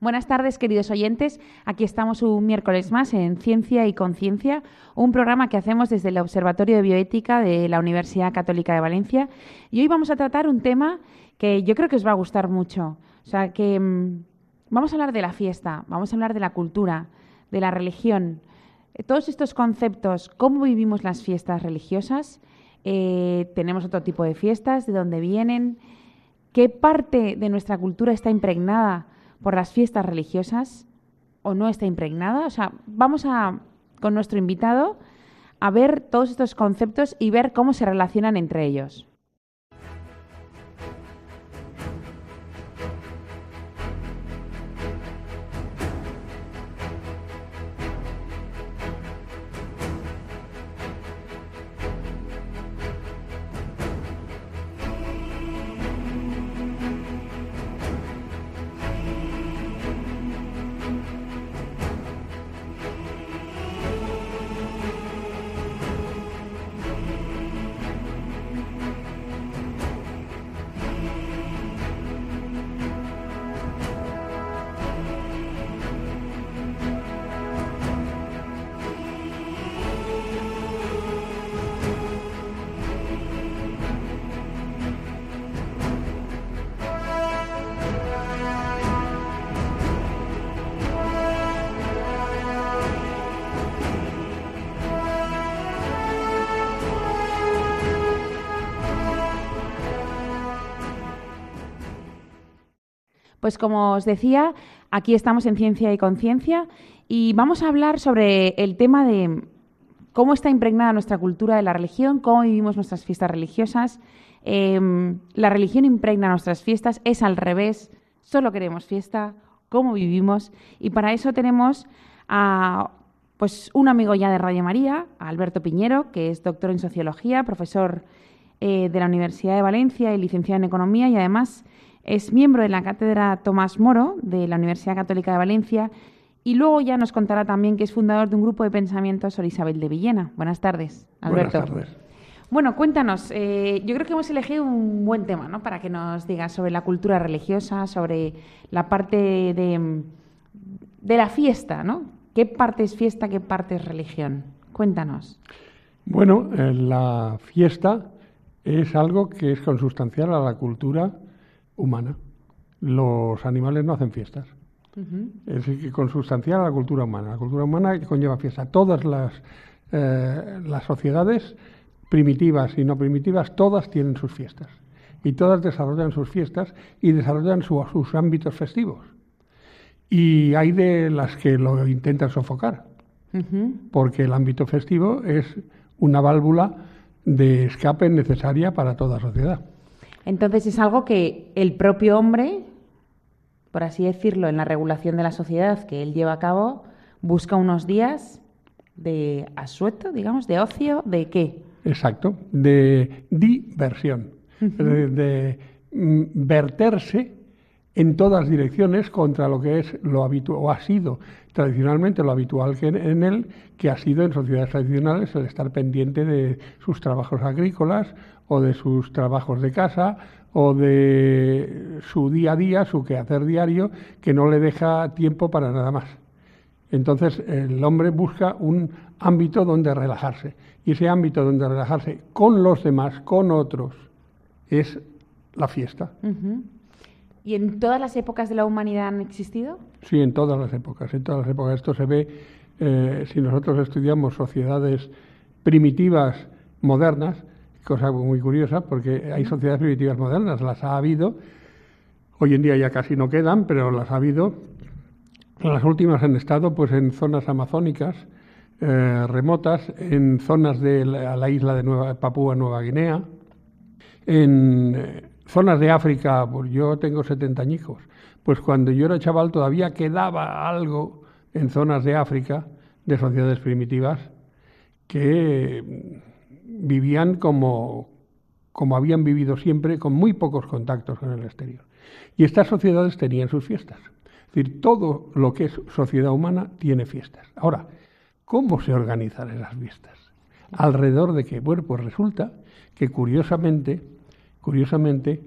Buenas tardes, queridos oyentes. Aquí estamos un miércoles más en Ciencia y Conciencia, un programa que hacemos desde el Observatorio de Bioética de la Universidad Católica de Valencia. Y hoy vamos a tratar un tema que yo creo que os va a gustar mucho. O sea, que mm, vamos a hablar de la fiesta, vamos a hablar de la cultura, de la religión, eh, todos estos conceptos, cómo vivimos las fiestas religiosas. Eh, tenemos otro tipo de fiestas, de dónde vienen, qué parte de nuestra cultura está impregnada por las fiestas religiosas o no está impregnada. O sea, vamos a, con nuestro invitado a ver todos estos conceptos y ver cómo se relacionan entre ellos. Pues como os decía, aquí estamos en Ciencia y Conciencia y vamos a hablar sobre el tema de cómo está impregnada nuestra cultura de la religión, cómo vivimos nuestras fiestas religiosas. Em, la religión impregna nuestras fiestas, es al revés, solo queremos fiesta, cómo vivimos. Y para eso tenemos a pues, un amigo ya de Radio María, Alberto Piñero, que es doctor en Sociología, profesor eh, de la Universidad de Valencia y licenciado en Economía y además es miembro de la cátedra Tomás Moro de la Universidad Católica de Valencia y luego ya nos contará también que es fundador de un grupo de pensamiento sobre Isabel de Villena. Buenas tardes, Alberto. Buenas tardes. Bueno, cuéntanos, eh, yo creo que hemos elegido un buen tema ¿no? para que nos digas sobre la cultura religiosa, sobre la parte de, de la fiesta, ¿no? ¿Qué parte es fiesta, qué parte es religión? Cuéntanos. Bueno, eh, la fiesta es algo que es consustancial a la cultura humana. Los animales no hacen fiestas. Es que consustancial a la cultura humana. La cultura humana conlleva fiesta. Todas las, eh, las sociedades, primitivas y no primitivas, todas tienen sus fiestas. Y todas desarrollan sus fiestas y desarrollan sus ámbitos festivos. Y hay de las que lo intentan sofocar, porque el ámbito festivo es una válvula de escape necesaria para toda sociedad. Entonces es algo que el propio hombre, por así decirlo, en la regulación de la sociedad que él lleva a cabo, busca unos días de asueto, digamos, de ocio, ¿de qué? Exacto, de diversión, de, mm, verterse en todas direcciones contra lo que es lo habitual, o ha sido tradicionalmente lo habitual que en él, que ha sido en sociedades tradicionales el estar pendiente de sus trabajos agrícolas o de sus trabajos de casa o de su día a día, su quehacer diario, que no le deja tiempo para nada más. Entonces el hombre busca un ámbito donde relajarse. Y ese ámbito donde relajarse con los demás, con otros, es la fiesta. ¿Y en todas las épocas de la humanidad han existido? Sí, en todas las épocas. En todas las épocas. Esto se ve eh, si nosotros estudiamos sociedades primitivas modernas, cosa muy curiosa, porque hay sociedades primitivas modernas, las ha habido, hoy en día ya casi no quedan, pero las ha habido. Las últimas han estado pues en zonas amazónicas, eh, remotas, en zonas de la, isla de Nueva, Papúa Nueva Guinea, en eh, zonas de África, pues yo tengo 70 añicos, pues cuando yo era chaval todavía quedaba algo en zonas de África, de sociedades primitivas que vivían como, como habían vivido siempre, con muy pocos contactos con el exterior. Y estas sociedades tenían sus fiestas. Es decir, todo lo que es sociedad humana tiene fiestas. Ahora, ¿cómo se organizan esas fiestas? ¿Alrededor de qué? Bueno, pues resulta que curiosamente, curiosamente,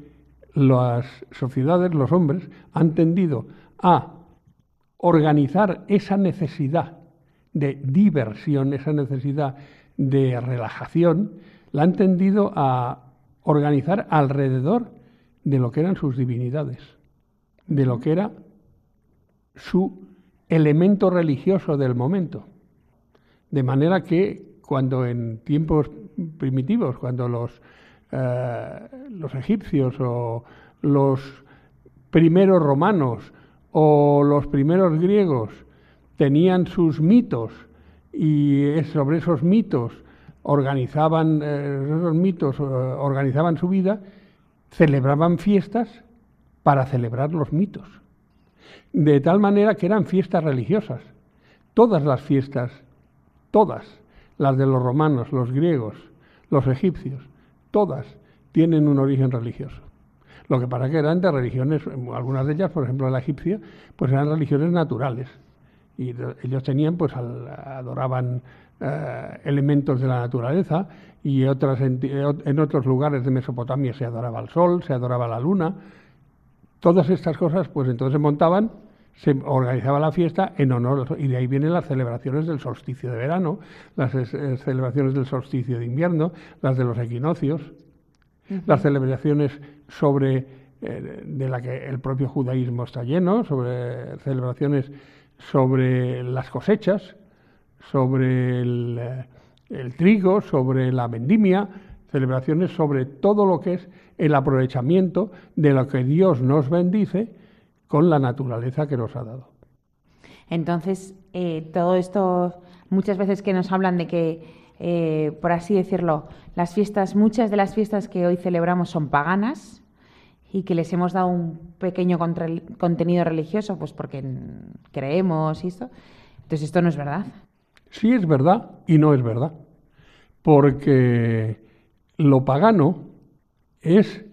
las sociedades, los hombres, han tendido a organizar esa necesidad de diversión, esa necesidad de relajación, la han tendido a organizar alrededor de lo que eran sus divinidades, de lo que era su elemento religioso del momento. De manera que cuando en tiempos primitivos, cuando los, eh, los egipcios o los primeros romanos o los primeros griegos tenían sus mitos y sobre esos mitos organizaban eh, esos mitos eh, organizaban su vida, celebraban fiestas para celebrar los mitos. De tal manera que eran fiestas religiosas. Todas las fiestas, todas, las de los romanos, los griegos, los egipcios, todas tienen un origen religioso. Lo que pasa que eran de religiones, algunas de ellas, por ejemplo la egipcia, pues eran religiones naturales. Y ellos tenían, pues adoraban eh, elementos de la naturaleza y otras en, otros lugares de Mesopotamia se adoraba el sol, se adoraba la luna. Todas estas cosas, pues entonces montaban se organizaba la fiesta en honor, y de ahí vienen las celebraciones del solsticio de verano, las celebraciones del solsticio de invierno, las de los equinoccios, las celebraciones sobre eh, de la que el propio judaísmo está lleno, sobre celebraciones sobre las cosechas, sobre el, eh, el trigo, sobre la vendimia, celebraciones sobre todo lo que es el aprovechamiento de lo que Dios nos bendice con la naturaleza que nos ha dado. Entonces, eh, todo esto, muchas veces que nos hablan de que, eh, por así decirlo, las fiestas, muchas de las fiestas que hoy celebramos son paganas y que les hemos dado un pequeño contenido religioso, pues porque creemos y esto. Entonces, esto no es verdad. Sí es verdad y no es verdad. Porque lo pagano es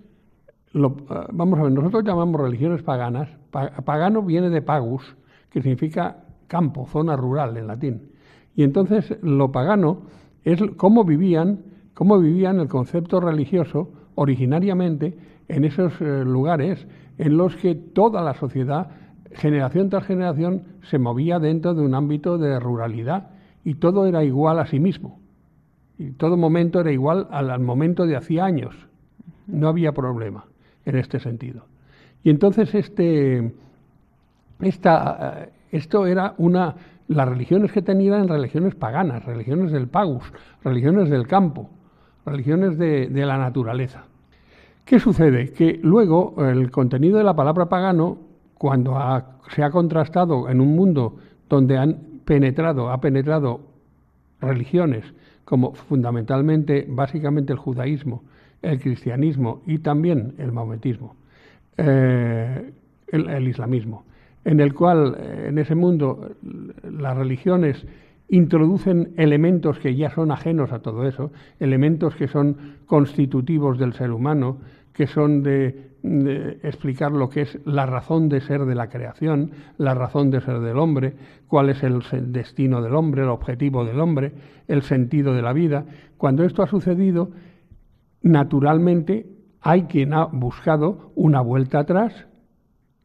Ah, vamos a ver, nosotros llamamos religiones paganas, pagano viene de pagus, que significa campo, zona rural en latín. Y entonces lo pagano es cómo vivían, cómo vivían el concepto religioso originariamente en esos eh, lugares en los que toda la sociedad, generación tras generación, se movía dentro de un ámbito de ruralidad y todo era igual a sí mismo. Y todo momento era igual al momento de hacía años. No había problema en este sentido. Y entonces este, esta, eh, esto era una... Las religiones que tenían eran religiones paganas, religiones del pagus, religiones del campo, religiones de, la naturaleza. ¿Qué sucede? Que luego el contenido de la palabra pagano, cuando se ha contrastado en un mundo donde han penetrado, ha penetrado religiones como fundamentalmente, básicamente el judaísmo, el cristianismo y también el maometismo, eh, el, islamismo, en el cual eh, en ese mundo las religiones introducen elementos que ya son ajenos a todo eso, elementos que son constitutivos del ser humano, que son de, explicar lo que es la razón de ser de la creación, la razón de ser del hombre, cuál es el destino del hombre, el objetivo del hombre, el sentido de la vida. Cuando esto ha sucedido, naturalmente hay quien ha buscado una vuelta atrás.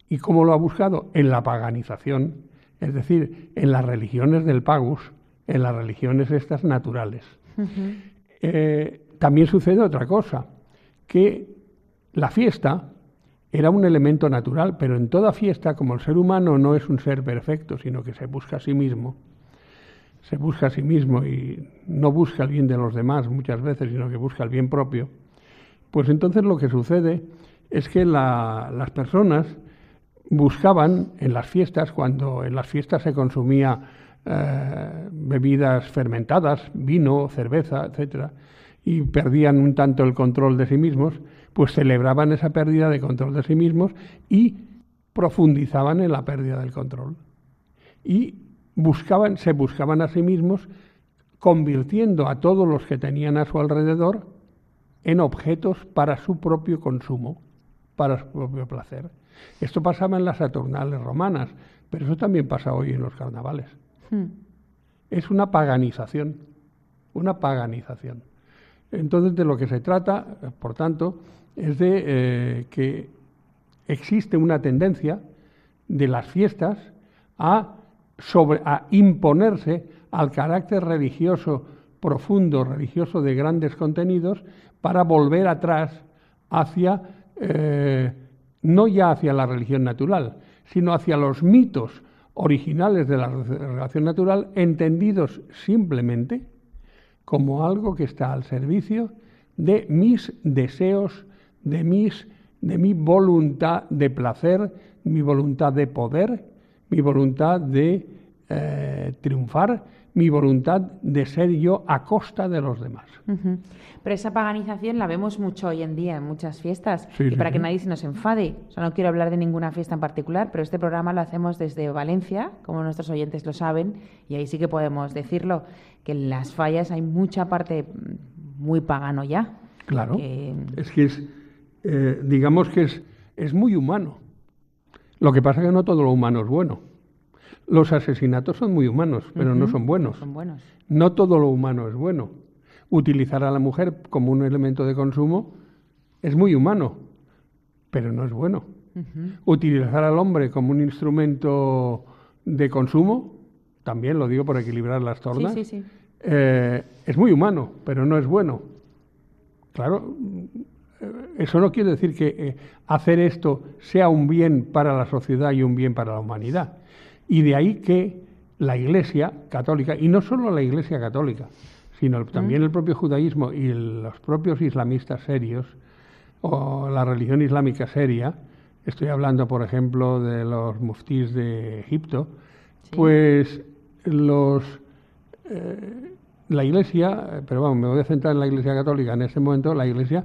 ¿Y cómo lo ha buscado? En la paganización, es decir, en las religiones del pagus, en las religiones estas naturales. Eh, también sucede otra cosa, que la fiesta era un elemento natural, pero en toda fiesta, como el ser humano no es un ser perfecto, sino que se busca a sí mismo, se busca a sí mismo y no busca el bien de los demás muchas veces, sino que busca el bien propio, pues entonces lo que sucede es que las personas buscaban en las fiestas, cuando en las fiestas se consumía eh, bebidas fermentadas, vino, cerveza, etcétera, y perdían un tanto el control de sí mismos, pues celebraban esa pérdida de control de sí mismos y profundizaban en la pérdida del control. Y buscaban, se buscaban a sí mismos convirtiendo a todos los que tenían a su alrededor en objetos para su propio consumo, para su propio placer. Esto pasaba en las Saturnales romanas, pero eso también pasa hoy en los carnavales. Hmm. Es una paganización, una paganización. Entonces, de lo que se trata, por tanto, es de eh, que existe una tendencia de las fiestas a, sobre, a imponerse al carácter religioso profundo, religioso de grandes contenidos, para volver atrás hacia, eh, no ya hacia la religión natural, sino hacia los mitos originales de la relación natural, entendidos simplemente como algo que está al servicio de mis deseos, de, mis, de mi voluntad de placer, mi voluntad de poder, mi voluntad de eh, triunfar, mi voluntad de ser yo a costa de los demás. Pero esa paganización la vemos mucho hoy en día en muchas fiestas. y para que nadie se nos enfade, o sea, no quiero hablar de ninguna fiesta en particular, pero este programa lo hacemos desde Valencia, como nuestros oyentes lo saben, y ahí sí que podemos decirlo, que en las fallas hay mucha parte muy pagano ya. Claro. Es que es, eh, digamos que es, es muy humano. Lo que pasa es que no todo lo humano es bueno. Los asesinatos son muy humanos, pero no son buenos. son buenos. No todo lo humano es bueno. Utilizar a la mujer como un elemento de consumo es muy humano, pero no es bueno. Utilizar al hombre como un instrumento de consumo, también lo digo por equilibrar las tornas, eh, es muy humano, pero no es bueno. Claro, eh, eso no quiere decir que eh, hacer esto sea un bien para la sociedad y un bien para la humanidad. Y de ahí que la Iglesia católica, y no solo la Iglesia católica, sino también el propio judaísmo y los propios islamistas serios, o la religión islámica seria, estoy hablando, por ejemplo, de los muftís de Egipto, pues los eh, la Iglesia, pero vamos, me voy a centrar en la Iglesia católica en ese momento, la Iglesia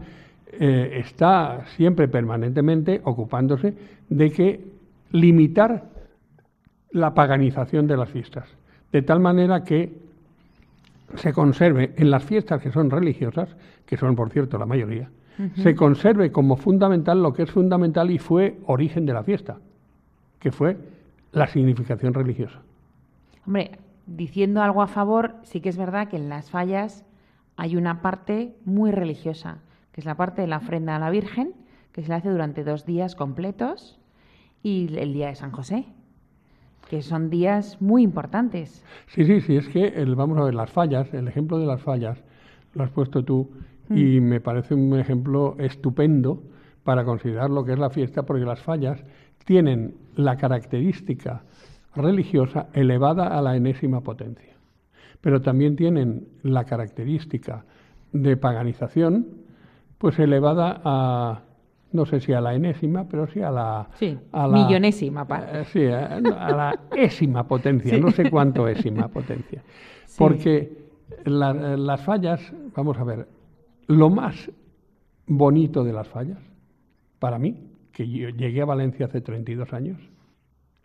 eh, está siempre permanentemente ocupándose de que limitar la paganización de las fiestas, de tal manera que se conserve en las fiestas que son religiosas, que son por cierto la mayoría, se conserve como fundamental lo que es fundamental y fue origen de la fiesta, que fue la significación religiosa. Hombre, diciendo algo a favor, sí que es verdad que en las fallas hay una parte muy religiosa, que es la parte de la ofrenda a la Virgen, que se le hace durante dos días completos, y el día de San José, que son días muy importantes. Sí, sí, sí, es que el, vamos a ver las fallas, el ejemplo de las fallas lo has puesto tú y mm. me parece un ejemplo estupendo para considerar lo que es la fiesta, porque las fallas tienen la característica religiosa elevada a la enésima potencia, pero también tienen la característica de paganización, pues elevada a no sé si a la enésima, pero sí a la... Sí, millonésima. Eh, sí, a, la ésima potencia, no sé cuánto ésima potencia. Porque las fallas, vamos a ver, lo más bonito de las fallas, para mí, que yo llegué a Valencia hace 32 años,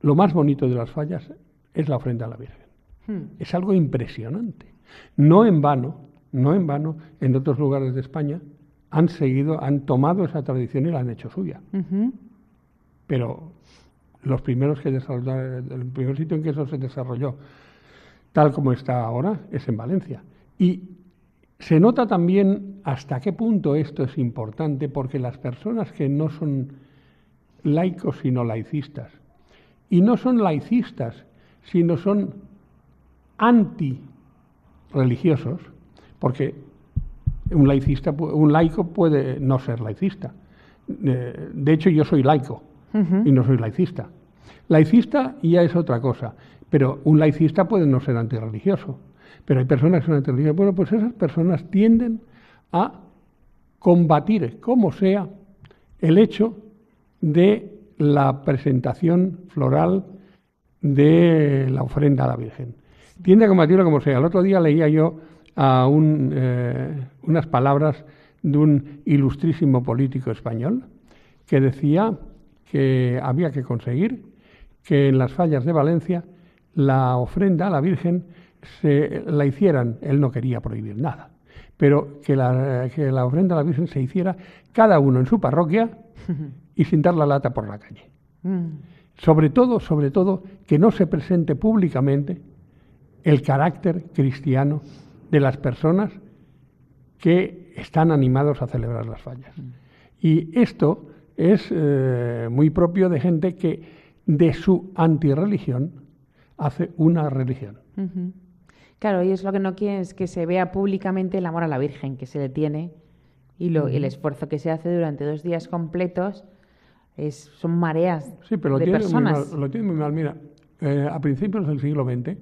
lo más bonito de las fallas es la ofrenda a la Virgen. Hmm. Es algo impresionante. No en vano, no en vano, en otros lugares de España han seguido, han tomado esa tradición y la han hecho suya. Pero los primeros que desarrollaron, el primer sitio en que eso se desarrolló, tal como está ahora, es en Valencia. Y se nota también hasta qué punto esto es importante, porque las personas que no son laicos sino laicistas, y no son laicistas, sino son anti-religiosos, porque un laicista, un laico puede no ser laicista. Eh, de hecho, yo soy laico y no soy laicista. Laicista ya es otra cosa, pero un laicista puede no ser antirreligioso. Pero hay personas que son antirreligiosas. Bueno, pues esas personas tienden a combatir, como sea, el hecho de la presentación floral de la ofrenda a la Virgen. Tiende a combatirlo como sea. El otro día leía yo a un, eh, unas palabras de un ilustrísimo político español que decía que había que conseguir que en las fallas de Valencia la ofrenda a la Virgen se la hicieran, él no quería prohibir nada, pero que la, que la ofrenda a la Virgen se hiciera cada uno en su parroquia y sin dar la lata por la calle. Mm. Sobre todo, sobre todo, que no se presente públicamente el carácter cristiano de las personas que están animados a celebrar las fallas. Y esto es eh, muy propio de gente que de su antirreligión hace una religión. Claro, y es lo que no quieren es que se vea públicamente el amor a la Virgen que se le tiene y lo, el esfuerzo que se hace durante dos días completos es, son mareas sí, pero lo de tiene personas. Muy mal, lo tiene muy mal. Mira, eh, a principios del siglo XX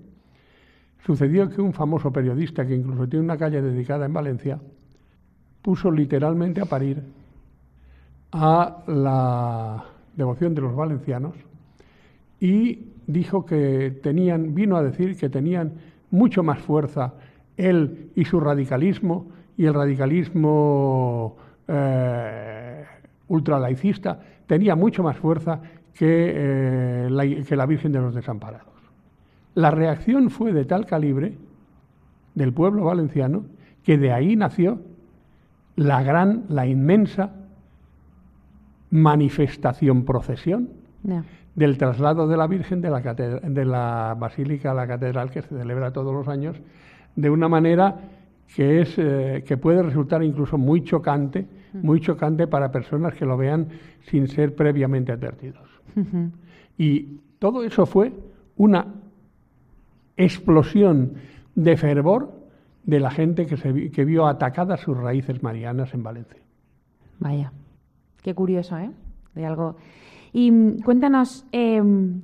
sucedió que un famoso periodista, que incluso tiene una calle dedicada en Valencia, puso literalmente a parir a la devoción de los valencianos y dijo que tenían, vino a decir que tenían mucho más fuerza él y su radicalismo y el radicalismo eh, ultralaicista tenía mucho más fuerza que, eh, la, que la Virgen de los Desamparados. La reacción fue de tal calibre del pueblo valenciano que de ahí nació la gran, la inmensa manifestación procesión del traslado de la Virgen de la, de la Basílica a la Catedral que se celebra todos los años de una manera que, es, eh, que puede resultar incluso muy chocante, muy chocante para personas que lo vean sin ser previamente advertidos. Y todo eso fue una explosión de fervor de la gente que, se, que vio atacadas sus raíces marianas en Valencia. Vaya, qué curioso, ¿eh? De algo. Y mm, cuéntanos, em,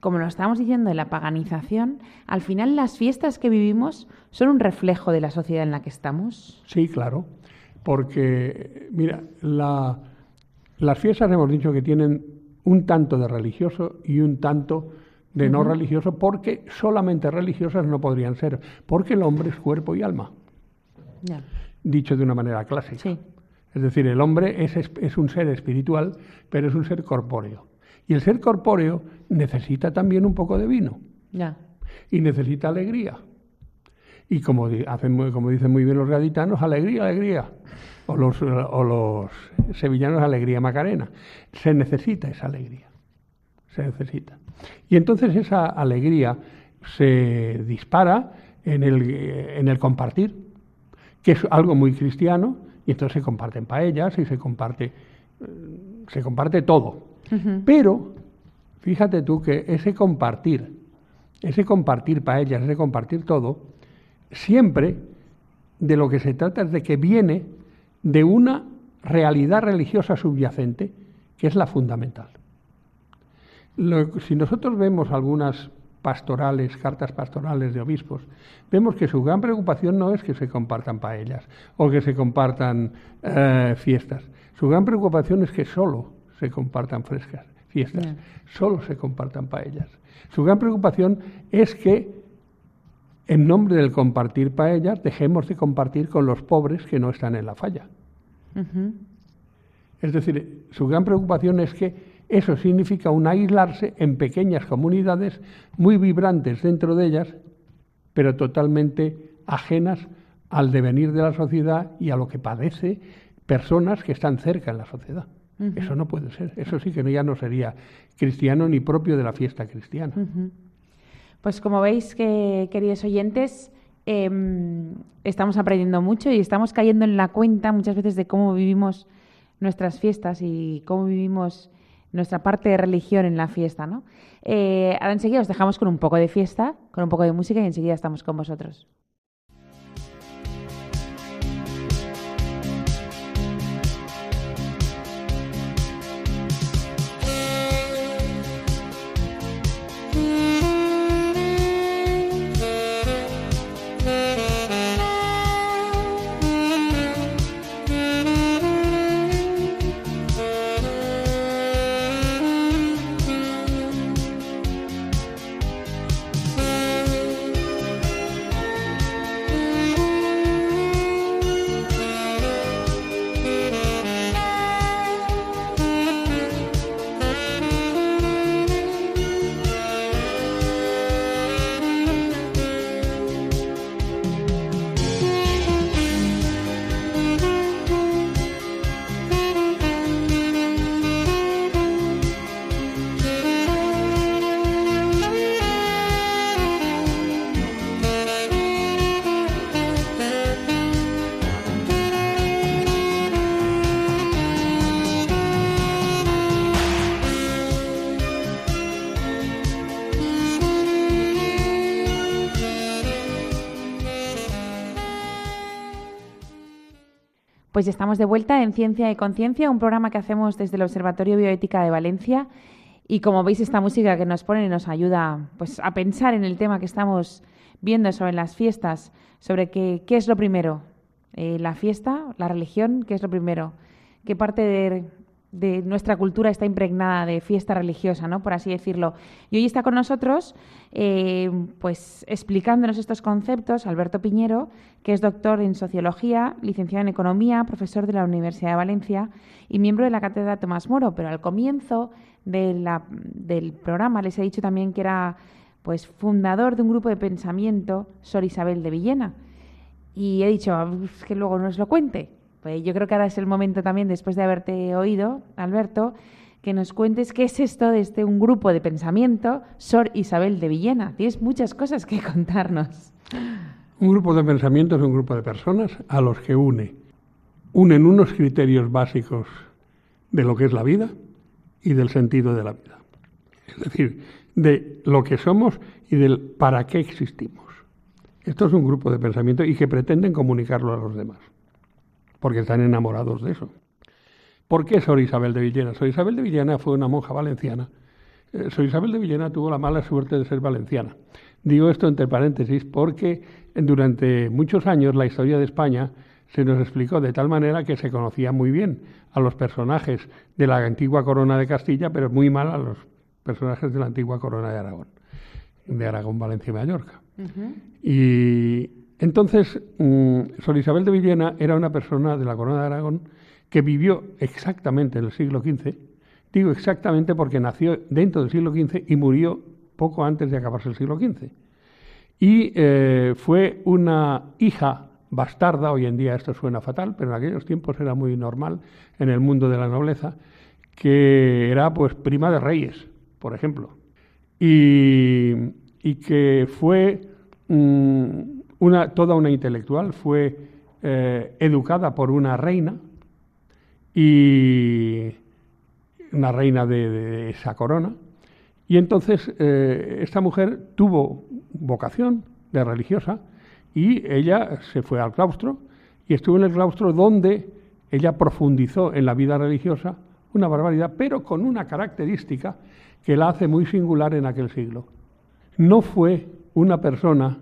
como lo estábamos diciendo, de la paganización, al final las fiestas que vivimos son un reflejo de la sociedad en la que estamos. Sí, claro, porque, mira, las fiestas hemos dicho que tienen un tanto de religioso y un tanto de no religioso, porque solamente religiosas no podrían ser, porque el hombre es cuerpo y alma. Dicho de una manera clásica. Es decir, el hombre es, es un ser espiritual, pero es un ser corpóreo. Y el ser corpóreo necesita también un poco de vino. Y necesita alegría. Y como, hacen, como dicen muy bien los gaditanos, alegría, alegría. O los, o los sevillanos, alegría macarena. Se necesita esa alegría. Se necesita. Y entonces esa alegría se dispara en el, en el compartir, que es algo muy cristiano, y entonces se comparten paellas y se comparte, se comparte todo. Pero fíjate tú que ese compartir, ese compartir paellas, ese compartir todo, siempre de lo que se trata es de que viene de una realidad religiosa subyacente, que es la fundamental. Si nosotros vemos algunas pastorales, cartas pastorales de obispos, vemos que su gran preocupación no es que se compartan paellas o que se compartan eh, fiestas. Su gran preocupación es que solo se compartan frescas, fiestas, solo se compartan paellas. Su gran preocupación es que en nombre del compartir paellas dejemos de compartir con los pobres que no están en la falla. Es decir, su gran preocupación es que eso significa un aislarse en pequeñas comunidades muy vibrantes dentro de ellas, pero totalmente ajenas al devenir de la sociedad y a lo que padece personas que están cerca en la sociedad. Eso no puede ser. Eso sí que ya no sería cristiano ni propio de la fiesta cristiana. Pues como veis, que, queridos oyentes, em, estamos aprendiendo mucho y estamos cayendo en la cuenta muchas veces de cómo vivimos nuestras fiestas y cómo vivimos nuestra parte de religión en la fiesta, ¿no? Eh, ahora enseguida os dejamos con un poco de fiesta, con un poco de música y enseguida estamos con vosotros. Pues estamos de vuelta en Ciencia y Conciencia, un programa que hacemos desde el Observatorio Bioética de Valencia. Y como veis, esta música que nos pone nos ayuda pues, a pensar en el tema que estamos viendo sobre las fiestas, sobre qué, qué es lo primero, eh, la fiesta, la religión, qué es lo primero, qué parte de, de nuestra cultura está impregnada de fiesta religiosa, ¿no? por así decirlo. Y hoy está con nosotros, eh, pues explicándonos estos conceptos, Alberto Piñero, que es doctor en sociología, licenciado en economía, profesor de la Universidad de Valencia y miembro de la cátedra Tomás Moro. Pero al comienzo del programa les he dicho también que era pues fundador de un grupo de pensamiento, Sor Isabel de Villena. Y he dicho que luego nos lo cuente. Pues yo creo que ahora es el momento también, después de haberte oído, Alberto, que nos cuentes qué es esto de este un grupo de pensamiento, Sor Isabel de Villena. Tienes muchas cosas que contarnos. Un grupo de pensamiento es un grupo de personas a los que une. Unen unos criterios básicos de lo que es la vida y del sentido de la vida. Es decir, de lo que somos y del para qué existimos. Esto es un grupo de pensamiento y que pretenden comunicarlo a los demás porque están enamorados de eso. ¿Por qué Sor Isabel de Villena? Sor Isabel de Villena fue una monja valenciana. Eh, Sor Isabel de Villena tuvo la mala suerte de ser valenciana. Digo esto entre paréntesis porque durante muchos años la historia de España se nos explicó de tal manera que se conocía muy bien a los personajes de la antigua corona de Castilla, pero muy mal a los personajes de la antigua corona de Aragón, de Aragón, Valencia y Mallorca. Y entonces, mm, Sor Isabel de Villena era una persona de la Corona de Aragón que vivió exactamente en el siglo XV. Digo exactamente porque nació dentro del siglo XV y murió poco antes de acabarse el siglo XV. Y eh, fue una hija bastarda, hoy en día esto suena fatal, pero en aquellos tiempos era muy normal en el mundo de la nobleza, que era pues prima de reyes, por ejemplo, y, que fue mm, toda una intelectual, fue eh, educada por una reina y una reina de, esa corona. Y entonces eh, esta mujer tuvo vocación de religiosa y ella se fue al claustro y estuvo en el claustro donde ella profundizó en la vida religiosa una barbaridad, pero con una característica que la hace muy singular en aquel siglo. No fue una persona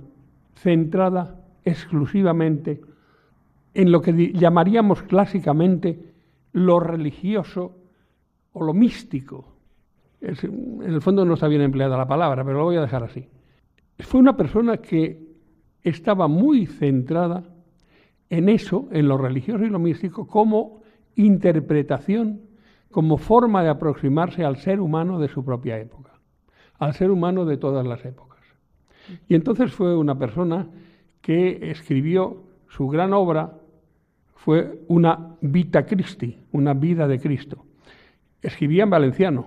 centrada exclusivamente en lo que llamaríamos clásicamente lo religioso o lo místico. en el fondo no está bien empleada la palabra, pero lo voy a dejar así. Fue una persona que estaba muy centrada en eso, en lo religioso y lo místico, como interpretación, como forma de aproximarse al ser humano de su propia época, al ser humano de todas las épocas. Y entonces fue una persona que escribió su gran obra, fue una Vita Christi, una vida de Cristo. Escribía en valenciano,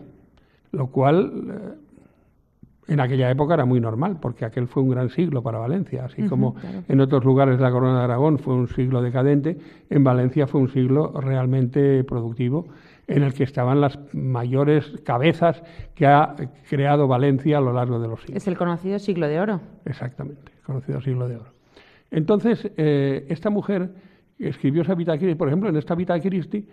lo cual eh, en aquella época era muy normal, porque aquel fue un gran siglo para Valencia, así como en otros lugares de la Corona de Aragón fue un siglo decadente, en Valencia fue un siglo realmente productivo en el que estaban las mayores cabezas que ha creado Valencia a lo largo de los siglos. Es el conocido siglo de oro. Exactamente, el conocido siglo de oro. Entonces, eh, esta mujer escribió esa Vita Christi, por ejemplo, en esta Vita Christi,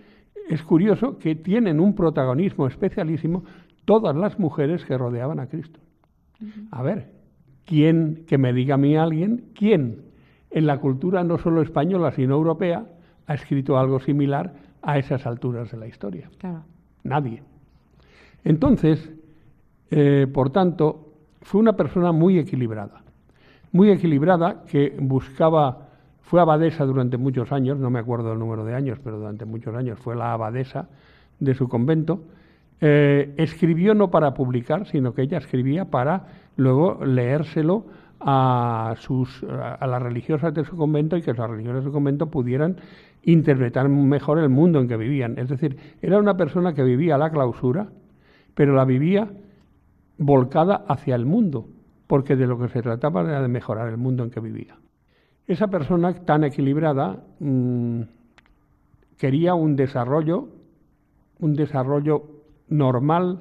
es curioso que tienen un protagonismo especialísimo todas las mujeres que rodeaban a Cristo. A ver, ¿quién, que me diga a mí alguien, quién en la cultura no solo española, sino europea, ha escrito algo similar a esas alturas de la historia. Nadie. Entonces, eh, por tanto, fue una persona muy equilibrada. Muy equilibrada que buscaba, fue abadesa durante muchos años, no me acuerdo el número de años, pero durante muchos años fue la abadesa de su convento. Eh, escribió no para publicar, sino que ella escribía para luego leérselo a, sus, a las religiosas de su convento y que las religiosas de su convento pudieran interpretar mejor el mundo en que vivían. Es decir, era una persona que vivía la clausura, pero la vivía volcada hacia el mundo, porque de lo que se trataba era de mejorar el mundo en que vivía. Esa persona tan equilibrada mm, quería un desarrollo, un desarrollo normal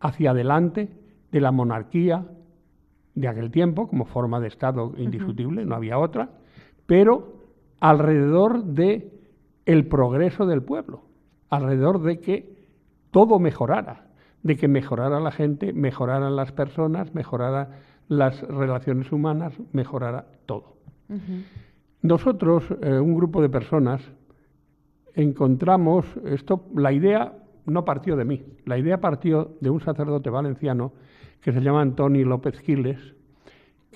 hacia adelante de la monarquía de aquel tiempo, como forma de Estado indiscutible, no había otra, pero alrededor de el progreso del pueblo, alrededor de que todo mejorara, de que mejorara la gente, mejoraran las personas, mejorara las relaciones humanas, mejorara todo. Nosotros, eh, un grupo de personas, encontramos esto, la idea no partió de mí, la idea partió de un sacerdote valenciano que se llama Antoni López Giles,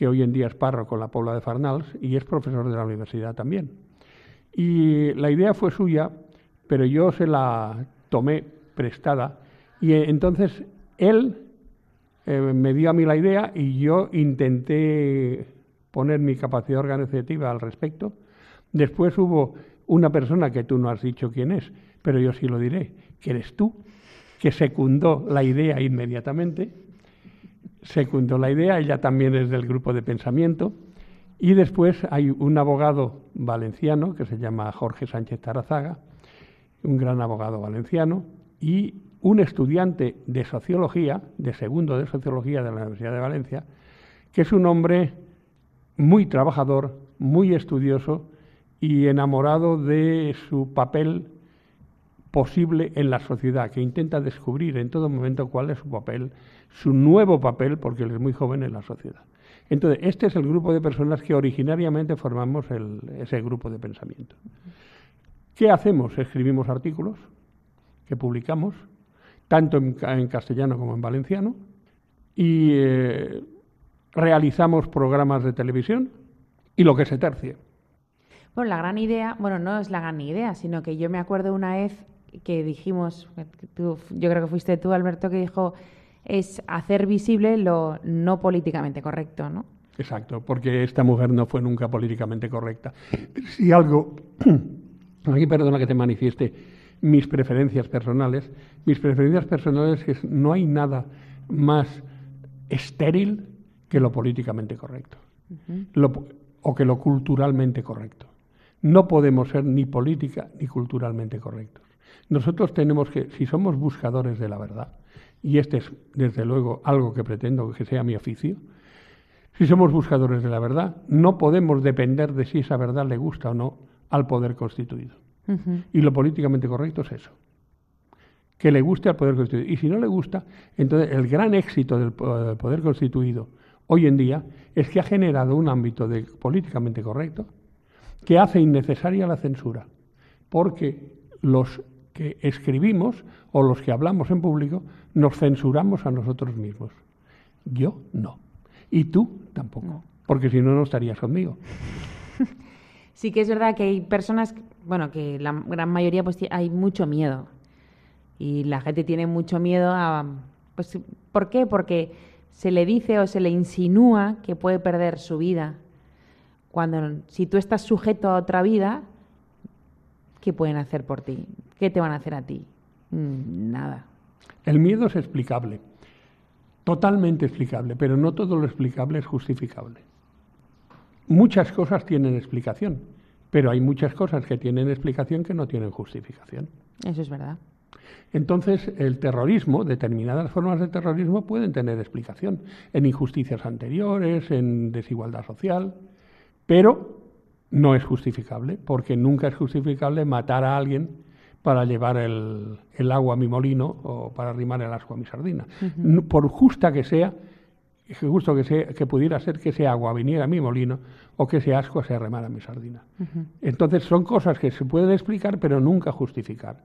que hoy en día es párroco en la Pobla de Farnals y es profesor de la universidad también. Y la idea fue suya, pero yo se la tomé prestada y eh, entonces él eh, me dio a mí la idea y yo intenté poner mi capacidad organizativa al respecto. Después hubo una persona que tú no has dicho quién es, pero yo sí lo diré, que eres tú, que secundó la idea inmediatamente, secundó la idea, ella también es del grupo de pensamiento, y después hay un abogado valenciano que se llama Jorge Sánchez Tarazaga, un gran abogado valenciano, y un estudiante de sociología, de segundo de sociología de la Universidad de Valencia, que es un hombre muy trabajador, muy estudioso y enamorado de su papel posible en la sociedad, que intenta descubrir en todo momento cuál es su papel, su nuevo papel, porque él es muy joven en la sociedad. Entonces, este es el grupo de personas que originariamente formamos ese grupo de pensamiento. ¿Qué hacemos? Escribimos artículos que publicamos, tanto en, castellano como en valenciano, y eh, realizamos programas de televisión y lo que se tercie. Bueno, la gran idea, bueno, no es la gran idea, sino que yo me acuerdo una vez que dijimos, yo creo que fuiste tú, Alberto, que dijo, es hacer visible lo no políticamente correcto, ¿no? Exacto, porque esta mujer no fue nunca políticamente correcta. Si algo, aquí perdona que te manifieste mis preferencias personales, mis preferencias personales es no hay nada más estéril que lo políticamente correcto, o que lo culturalmente correcto. No podemos ser ni política ni culturalmente correctos. Nosotros tenemos que, si somos buscadores de la verdad, y este es desde luego algo que pretendo que sea mi oficio, si somos buscadores de la verdad, no podemos depender de si esa verdad le gusta o no al poder constituido. Y lo políticamente correcto es eso, que le guste al poder constituido. Y si no le gusta, entonces el gran éxito del poder constituido hoy en día es que ha generado un ámbito de políticamente correcto que hace innecesaria la censura, porque los que escribimos o los que hablamos en público nos censuramos a nosotros mismos. Yo no. Y tú tampoco, porque si no, no estarías conmigo. Sí que es verdad que hay personas, bueno, que la gran mayoría pues hay mucho miedo. Y la gente tiene mucho miedo a... Pues, ¿Por qué? Porque se le dice o se le insinúa que puede perder su vida. Cuando si tú estás sujeto a otra vida, ¿qué pueden hacer por ti? ¿Qué te van a hacer a ti? Mm, nada. El miedo es explicable, totalmente explicable, pero no todo lo explicable es justificable. Muchas cosas tienen explicación, pero hay muchas cosas que tienen explicación que no tienen justificación. Eso es verdad. Entonces, el terrorismo, determinadas formas de terrorismo pueden tener explicación en injusticias anteriores, en desigualdad social, pero no es justificable, porque nunca es justificable matar a alguien para llevar el, agua a mi molino o para arrimar el asco a mi sardina. Por justa que sea, justo que, sea, que pudiera ser que ese agua viniera a mi molino o que ese asco se arrimara a mi sardina. Entonces son cosas que se pueden explicar pero nunca justificar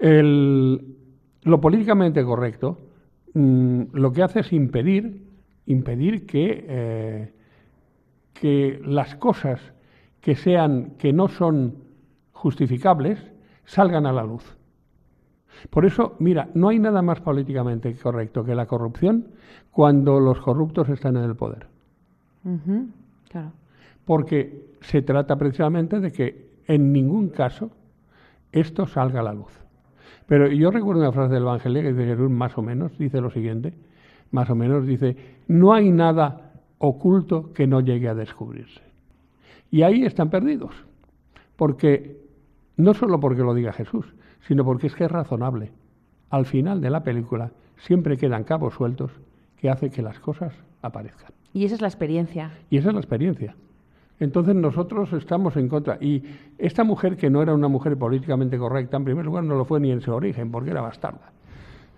lo políticamente correcto mm, lo que hace es impedir, impedir que, eh, que las cosas que, sean, que no son justificables salgan a la luz. Por eso, mira, no hay nada más políticamente correcto que la corrupción cuando los corruptos están en el poder. Porque se trata precisamente de que en ningún caso esto salga a la luz. Pero yo recuerdo una frase del Evangelio que dice Jesús más o menos, dice lo siguiente, más o menos dice, no hay nada oculto que no llegue a descubrirse. Y ahí están perdidos, porque no solo porque lo diga Jesús, sino porque es que es razonable. Al final de la película siempre quedan cabos sueltos que hace que las cosas aparezcan. Y esa es la experiencia. Y esa es la experiencia. Entonces nosotros estamos en contra. Y esta mujer, que no era una mujer políticamente correcta, en primer lugar no lo fue ni en su origen, porque era bastarda.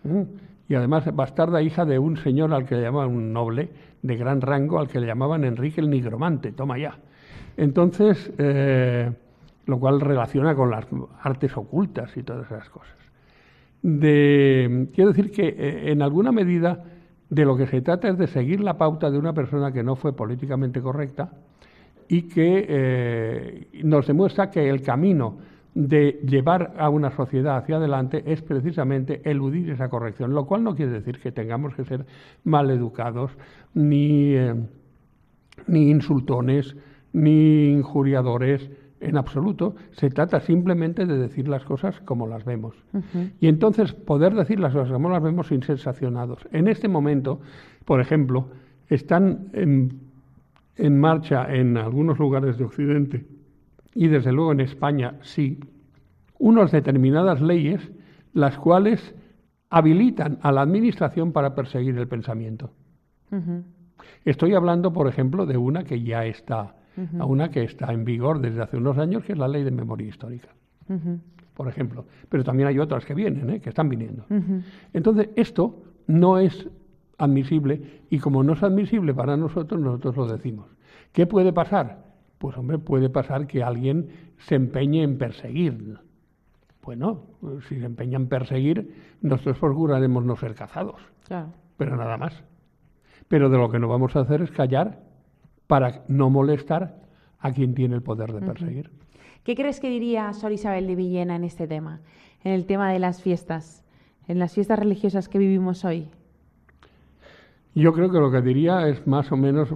¿eh? Y además bastarda hija de un señor al que le llamaban un noble de gran rango, al que le llamaban Enrique el Nigromante, toma ya. Entonces, eh, lo cual relaciona con las artes ocultas y todas esas cosas. quiero decir que eh, en alguna medida de lo que se trata es de seguir la pauta de una persona que no fue políticamente correcta, y que eh, nos demuestra que el camino de llevar a una sociedad hacia adelante es precisamente eludir esa corrección, lo cual no quiere decir que tengamos que ser mal educados, ni, eh, ni insultones, ni injuriadores, en absoluto. Se trata simplemente de decir las cosas como las vemos. Y entonces poder decir las cosas como las vemos sin ser sancionados. En este momento, por ejemplo, están en en marcha en algunos lugares de Occidente y desde luego en España sí, unas determinadas leyes las cuales habilitan a la Administración para perseguir el pensamiento. Estoy hablando, por ejemplo, de una que ya está, una que está en vigor desde hace unos años, que es la Ley de Memoria Histórica. Por ejemplo, pero también hay otras que vienen, ¿eh? que están viniendo. Entonces, esto no es admisible y como no es admisible para nosotros, nosotros lo decimos. ¿Qué puede pasar? Pues hombre, puede pasar que alguien se empeñe en perseguir. Bueno, si se empeña en perseguir, nosotros procuraremos no ser cazados. Pero nada más. Pero de lo que no vamos a hacer es callar para no molestar a quien tiene el poder de perseguir. ¿Qué crees que diría Sor Isabel de Villena en este tema? En el tema de las fiestas, en las fiestas religiosas que vivimos hoy. Yo creo que lo que diría es más o menos,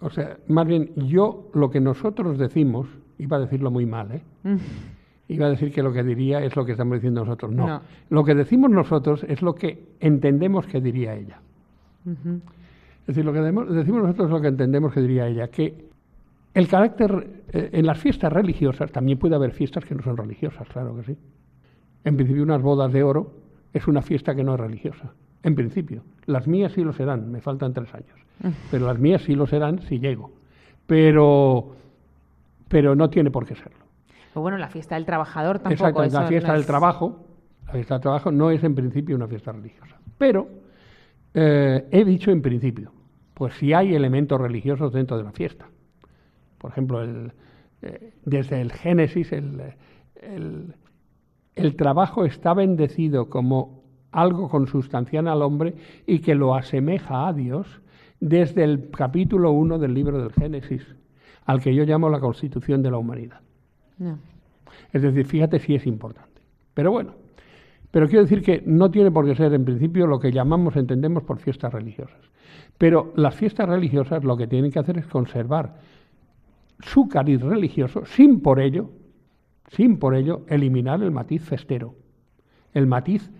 o sea, más bien yo lo que nosotros decimos, iba a decirlo muy mal, ¿eh? Mm. Iba a decir que lo que diría es lo que estamos diciendo nosotros. No. Lo que decimos nosotros es lo que entendemos que diría ella. Es decir, lo que decimos nosotros es lo que entendemos que diría ella. Que el carácter, eh, en las fiestas religiosas, también puede haber fiestas que no son religiosas, claro que sí. En principio, unas bodas de oro es una fiesta que no es religiosa. En principio. Las mías sí lo serán, me faltan tres años. Pero las mías sí lo serán si llego. Pero, pero no tiene por qué serlo. Pues bueno, la fiesta del trabajador tampoco. Exacto, la fiesta del trabajo, la fiesta del trabajo no es en principio una fiesta religiosa. Pero eh, he dicho en principio, pues si hay elementos religiosos dentro de la fiesta. Por ejemplo, el, eh, desde el Génesis, el, el, el trabajo está bendecido como algo consustancial al hombre y que lo asemeja a Dios desde el capítulo 1 del libro del Génesis, al que yo llamo la constitución de la humanidad. Es decir, fíjate si es importante. Pero bueno, pero quiero decir que no tiene por qué ser en principio lo que llamamos, entendemos por fiestas religiosas. Pero las fiestas religiosas lo que tienen que hacer es conservar su cariz religioso sin por ello, sin por ello eliminar el matiz festero, el matiz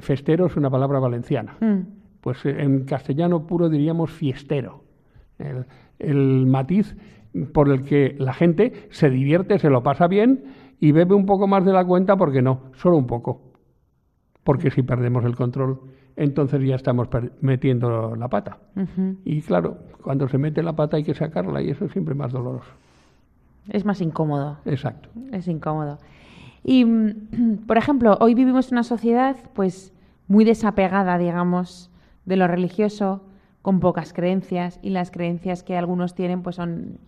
Festero es una palabra valenciana. Mm. Pues eh, en castellano puro diríamos fiestero. El, matiz por el que la gente se divierte, se lo pasa bien y bebe un poco más de la cuenta porque no, solo un poco. Porque si perdemos el control, entonces ya estamos metiendo la pata. Y claro, cuando se mete la pata hay que sacarla y eso es siempre más doloroso. Es más incómodo. Exacto. Es incómodo. Y, por ejemplo, hoy vivimos una sociedad pues muy desapegada, digamos, de lo religioso, con pocas creencias y las creencias que algunos tienen pues son,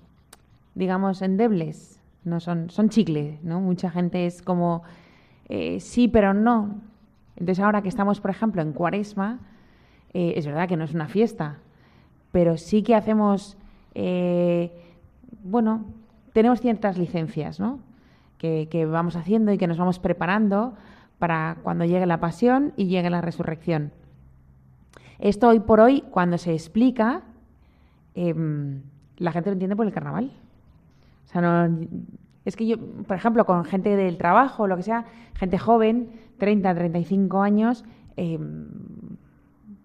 digamos, endebles, no son, son chicle, ¿no? Mucha gente es como eh, sí, pero no. Entonces ahora que estamos, por ejemplo, en Cuaresma, eh, es verdad que no es una fiesta, pero sí que hacemos, eh, bueno, tenemos ciertas licencias, ¿no? que, vamos haciendo y que nos vamos preparando para cuando llegue la pasión y llegue la resurrección. Esto hoy por hoy, cuando se explica, em, la gente lo entiende por el carnaval. O sea, no, es que yo, por ejemplo, con gente del trabajo, lo que sea, gente joven, 30, 35 años, em,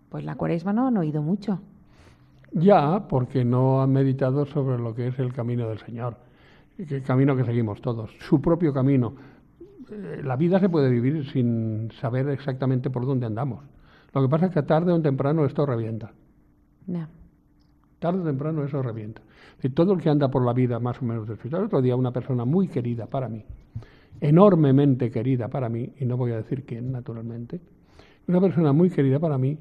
pues la cuaresma no han oído mucho. Ya, porque no han meditado sobre lo que es el camino del Señor el camino que seguimos todos, su propio camino. Eh, la vida se puede vivir sin saber exactamente por dónde andamos. Lo que pasa es que tarde o temprano esto revienta. Tarde o temprano eso revienta. Y todo el que anda por la vida más o menos desfilado. Otro día una persona muy querida para mí, enormemente querida para mí, y no voy a decir quién, naturalmente, una persona muy querida para mí,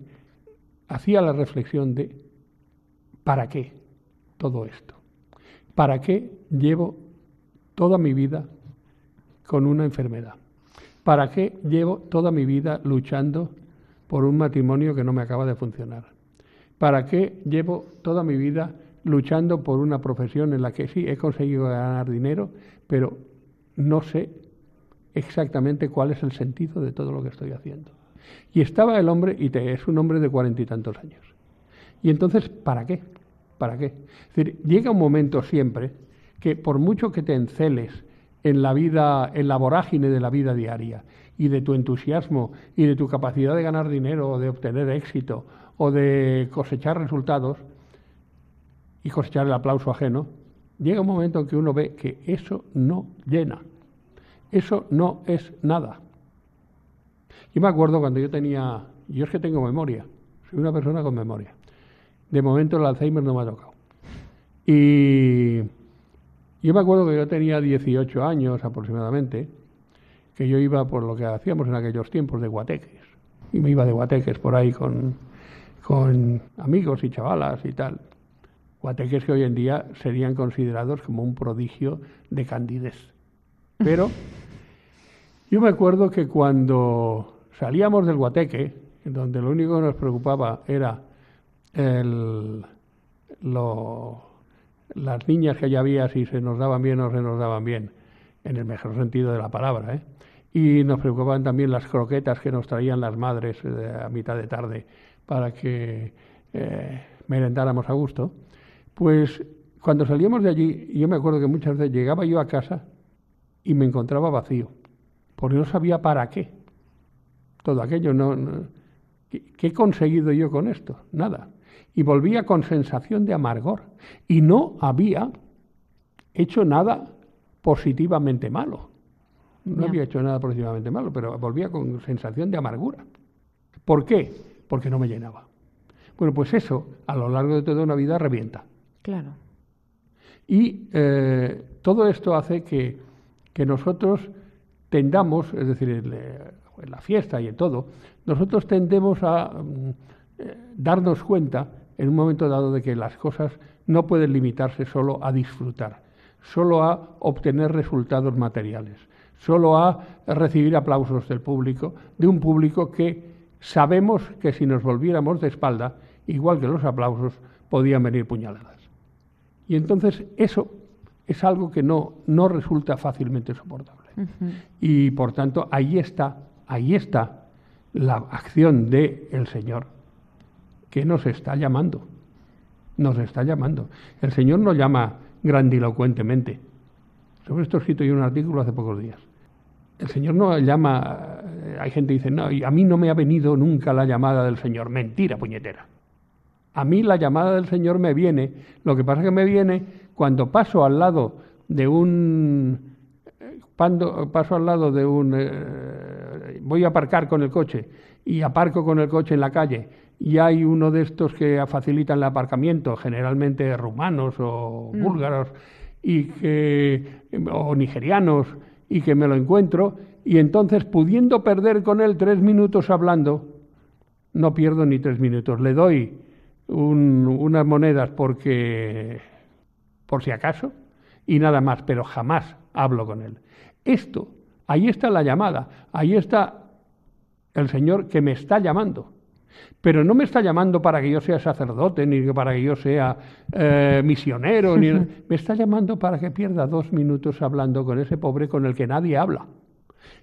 hacía la reflexión de ¿para qué todo esto? ¿Para qué llevo toda mi vida con una enfermedad? ¿Para qué llevo toda mi vida luchando por un matrimonio que no me acaba de funcionar? ¿Para qué llevo toda mi vida luchando por una profesión en la que sí he conseguido ganar dinero, pero no sé exactamente cuál es el sentido de todo lo que estoy haciendo? Y estaba el hombre, y es un hombre de cuarenta y tantos años. Y entonces, ¿para qué? ¿Para qué? Es decir, llega un momento siempre que por mucho que te enceles en la vida, en la vorágine de la vida diaria, y de tu entusiasmo y de tu capacidad de ganar dinero o de obtener éxito o de cosechar resultados y cosechar el aplauso ajeno, llega un momento en que uno ve que eso no llena, eso no es nada. Yo me acuerdo cuando yo tenía, yo es que tengo memoria, soy una persona con memoria. De momento el Alzheimer no me ha tocado. Y yo me acuerdo que yo tenía 18 años aproximadamente, que yo iba por lo que hacíamos en aquellos tiempos de guateques. Y me iba de guateques por ahí con, con amigos y chavalas y tal. Guateques que hoy en día serían considerados como un prodigio de candidez. Pero yo me acuerdo que cuando salíamos del Guateque, donde lo único que nos preocupaba era el, las niñas que allá había, si se nos daban bien o se nos daban bien, en el mejor sentido de la palabra. ¿eh? Y nos preocupaban también las croquetas que nos traían las madres eh, a mitad de tarde para que eh, merendáramos a gusto. Pues cuando salíamos de allí, yo me acuerdo que muchas veces llegaba yo a casa y me encontraba vacío, porque no sabía para qué todo aquello. No, ¿Qué he conseguido yo con esto? Nada. Y volvía con sensación de amargor. Y no había hecho nada positivamente malo. No había hecho nada positivamente malo, pero volvía con sensación de amargura. ¿Por qué? Porque no me llenaba. Bueno, pues eso a lo largo de toda una vida revienta. Claro. Y eh, todo esto hace que, que nosotros tendamos, es decir, en la fiesta y en todo, nosotros tendemos a mm, eh, darnos cuenta en un momento dado de que las cosas no pueden limitarse solo a disfrutar, solo a obtener resultados materiales, solo a recibir aplausos del público, de un público que sabemos que si nos volviéramos de espalda, igual que los aplausos, podían venir puñaladas. Y entonces eso es algo que no, no resulta fácilmente soportable. Y por tanto, ahí está ahí está la acción del el Señor, que nos está llamando, nos está llamando. El Señor nos llama grandilocuentemente. Sobre esto he escrito yo un artículo hace pocos días. El Señor no llama, hay gente que dice, no, a mí no me ha venido nunca la llamada del Señor. Mentira, puñetera. A mí la llamada del Señor me viene, lo que pasa es que me viene cuando paso al lado de un paso al lado de un... Eh, voy a aparcar con el coche y aparco con el coche en la calle y hay uno de estos que facilitan el aparcamiento, generalmente rumanos o mm. búlgaros y que, o nigerianos, y que me lo encuentro, y entonces pudiendo perder con él tres minutos hablando, no pierdo ni tres minutos, le doy unas monedas porque, por si acaso, y nada más, pero jamás hablo con él. Esto, ahí está la llamada, ahí está el Señor que me está llamando. Pero no me está llamando para que yo sea sacerdote, ni para que yo sea eh, misionero, ni, me está llamando para que pierda dos minutos hablando con ese pobre con el que nadie habla.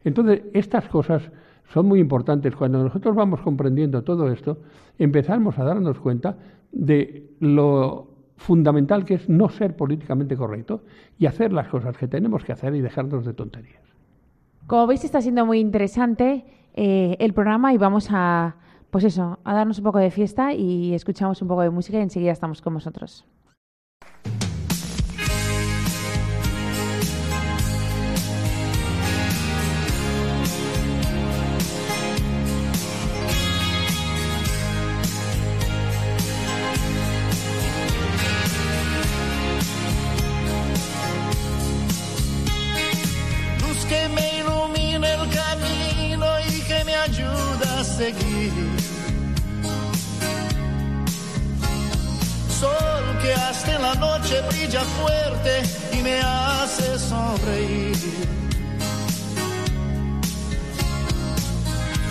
Entonces, estas cosas son muy importantes. Cuando nosotros vamos comprendiendo todo esto, empezamos a darnos cuenta de lo fundamental que es no ser políticamente correcto y hacer las cosas que tenemos que hacer y dejarnos de tonterías. Como veis está siendo muy interesante eh, el programa y vamos a, pues eso, a darnos un poco de fiesta y escuchamos un poco de música y enseguida estamos con vosotros. Seguir. Sol que hasta en la noche brilla fuerte y me hace sonreír.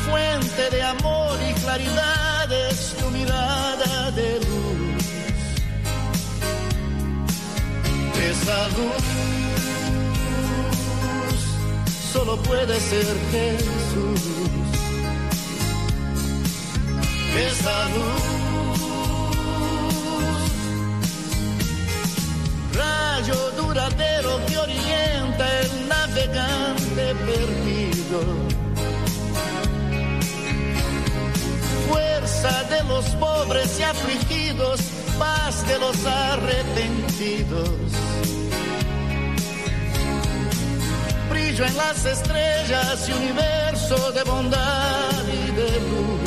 Fuente de amor y claridad es tu mirada de luz. Esa luz solo puede ser Jesús. Esa luz, rayo duradero que orienta el navegante perdido. Fuerza de los pobres y afligidos, paz de los arrepentidos brillo en las estrellas y universo de bondad y de luz.